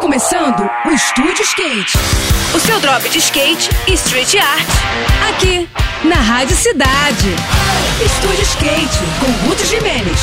começando o Estúdio Skate. O seu drop de skate e street art. Aqui, na Rádio Cidade. Estúdio Skate, com Ruth Jimenez.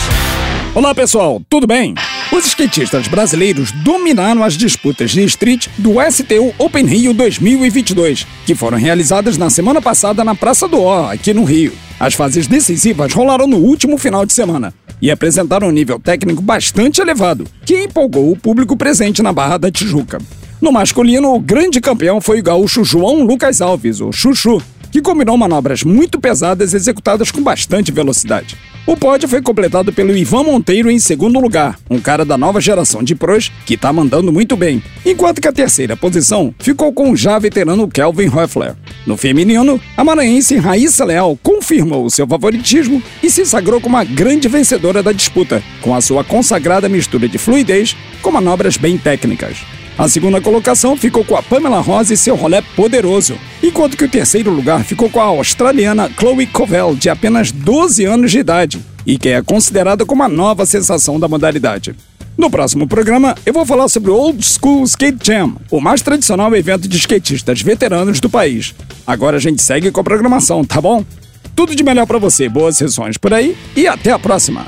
Olá pessoal, tudo bem? Os skatistas brasileiros dominaram as disputas de street do STU Open Rio 2022, que foram realizadas na semana passada na Praça do Ó, aqui no Rio. As fases decisivas rolaram no último final de semana e apresentaram um nível técnico bastante elevado, que empolgou o público presente na Barra da Tijuca. No masculino, o grande campeão foi o gaúcho João Lucas Alves, o Chuchu, que combinou manobras muito pesadas executadas com bastante velocidade. O pódio foi completado pelo Ivan Monteiro em segundo lugar, um cara da nova geração de pros que tá mandando muito bem, enquanto que a terceira posição ficou com o já veterano Kelvin Hoeffler. No feminino, a maranhense Raíssa Leal confirmou seu favoritismo e se sagrou como a grande vencedora da disputa, com a sua consagrada mistura de fluidez com manobras bem técnicas. A segunda colocação ficou com a Pamela Rosa e seu rolé poderoso, enquanto que o terceiro lugar ficou com a australiana Chloe Covell, de apenas 12 anos de idade, e que é considerada como a nova sensação da modalidade. No próximo programa, eu vou falar sobre o Old School Skate Jam, o mais tradicional evento de skatistas veteranos do país. Agora a gente segue com a programação, tá bom? Tudo de melhor para você, boas sessões por aí e até a próxima!